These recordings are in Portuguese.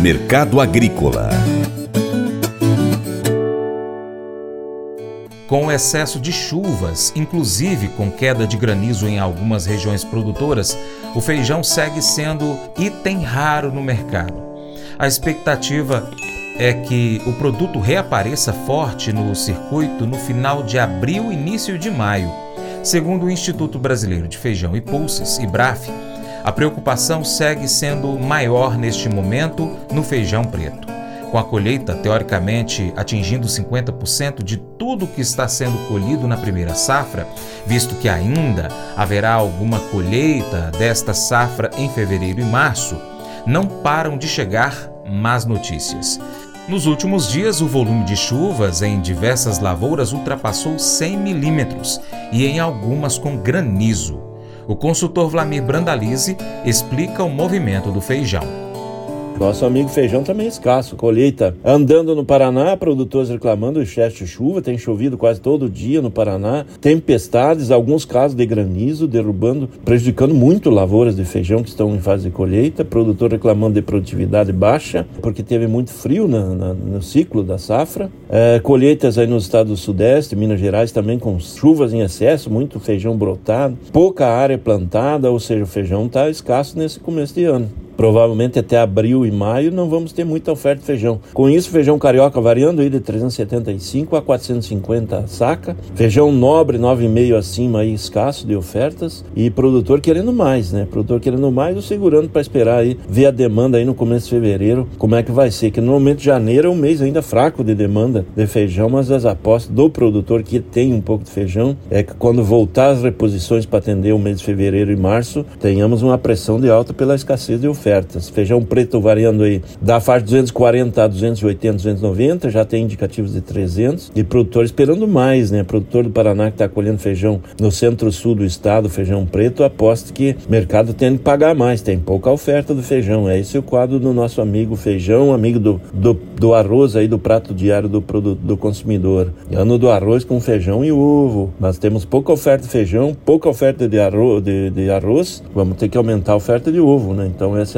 Mercado Agrícola. Com o excesso de chuvas, inclusive com queda de granizo em algumas regiões produtoras, o feijão segue sendo item raro no mercado. A expectativa é que o produto reapareça forte no circuito no final de abril início de maio. Segundo o Instituto Brasileiro de Feijão e Pulses, IBRAF, a preocupação segue sendo maior neste momento no feijão preto. Com a colheita, teoricamente, atingindo 50% de tudo que está sendo colhido na primeira safra, visto que ainda haverá alguma colheita desta safra em fevereiro e março, não param de chegar más notícias. Nos últimos dias, o volume de chuvas em diversas lavouras ultrapassou 100 milímetros e em algumas com granizo. O consultor Vlamir Brandalize explica o movimento do feijão. Nosso amigo feijão também é escasso. Colheita andando no Paraná, produtores reclamando excesso de chuva. Tem chovido quase todo dia no Paraná. Tempestades, alguns casos de granizo, derrubando, prejudicando muito lavouras de feijão que estão em fase de colheita. Produtor reclamando de produtividade baixa, porque teve muito frio na, na, no ciclo da safra. É, colheitas aí nos estados do Sudeste, Minas Gerais também com chuvas em excesso, muito feijão brotado, pouca área plantada, ou seja, o feijão está escasso nesse começo de ano provavelmente até abril e maio não vamos ter muita oferta de feijão. Com isso, feijão carioca variando aí de 375 a 450 saca, feijão nobre 9,5 acima aí escasso de ofertas. E produtor querendo mais, né? Produtor querendo mais ou segurando para esperar aí ver a demanda aí no começo de fevereiro, como é que vai ser, que normalmente janeiro é um mês ainda fraco de demanda de feijão, mas as apostas do produtor que tem um pouco de feijão é que quando voltar as reposições para atender o mês de fevereiro e março, tenhamos uma pressão de alta pela escassez de oferta Feijão preto variando aí da faixa 240 a 280, 290, já tem indicativos de 300 e produtor esperando mais, né? Produtor do Paraná que está colhendo feijão no centro-sul do estado, feijão preto, aposta que o mercado tem que pagar mais, tem pouca oferta do feijão. É esse o quadro do nosso amigo feijão, amigo do, do, do arroz aí, do prato diário do, produto, do consumidor. Ano do arroz com feijão e ovo. Nós temos pouca oferta de feijão, pouca oferta de arroz, de, de arroz, vamos ter que aumentar a oferta de ovo, né? Então essa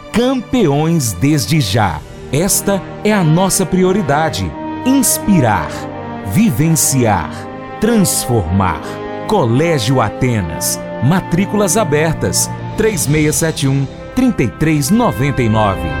campeões desde já. Esta é a nossa prioridade: inspirar, vivenciar, transformar. Colégio Atenas. Matrículas abertas. 3671 3399.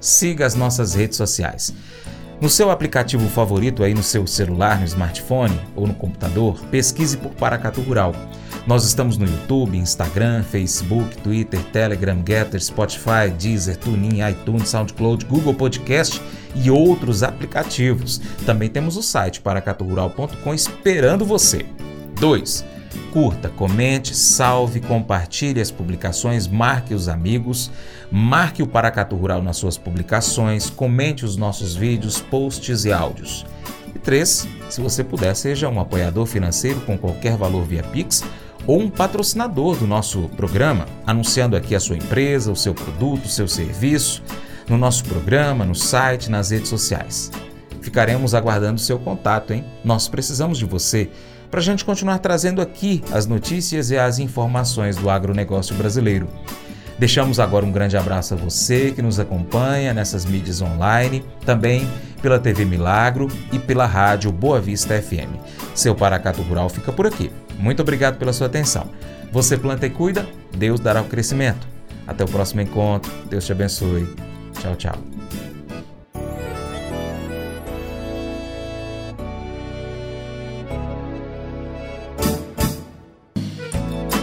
siga as nossas redes sociais. No seu aplicativo favorito aí no seu celular, no smartphone ou no computador, pesquise por Paracatu Rural. Nós estamos no YouTube, Instagram, Facebook, Twitter, Telegram, Getter, Spotify, Deezer, TuneIn, iTunes, SoundCloud, Google Podcast e outros aplicativos. Também temos o site paracaturural.com esperando você. 2. Curta, comente, salve, compartilhe as publicações, marque os amigos, marque o Paracatu Rural nas suas publicações, comente os nossos vídeos, posts e áudios. E 3. Se você puder, seja um apoiador financeiro com qualquer valor via Pix ou um patrocinador do nosso programa, anunciando aqui a sua empresa, o seu produto, o seu serviço, no nosso programa, no site, nas redes sociais. Ficaremos aguardando seu contato, hein? Nós precisamos de você para a gente continuar trazendo aqui as notícias e as informações do agronegócio brasileiro. Deixamos agora um grande abraço a você que nos acompanha nessas mídias online, também pela TV Milagro e pela rádio Boa Vista FM. Seu Paracato Rural fica por aqui. Muito obrigado pela sua atenção. Você planta e cuida, Deus dará o crescimento. Até o próximo encontro. Deus te abençoe. Tchau, tchau.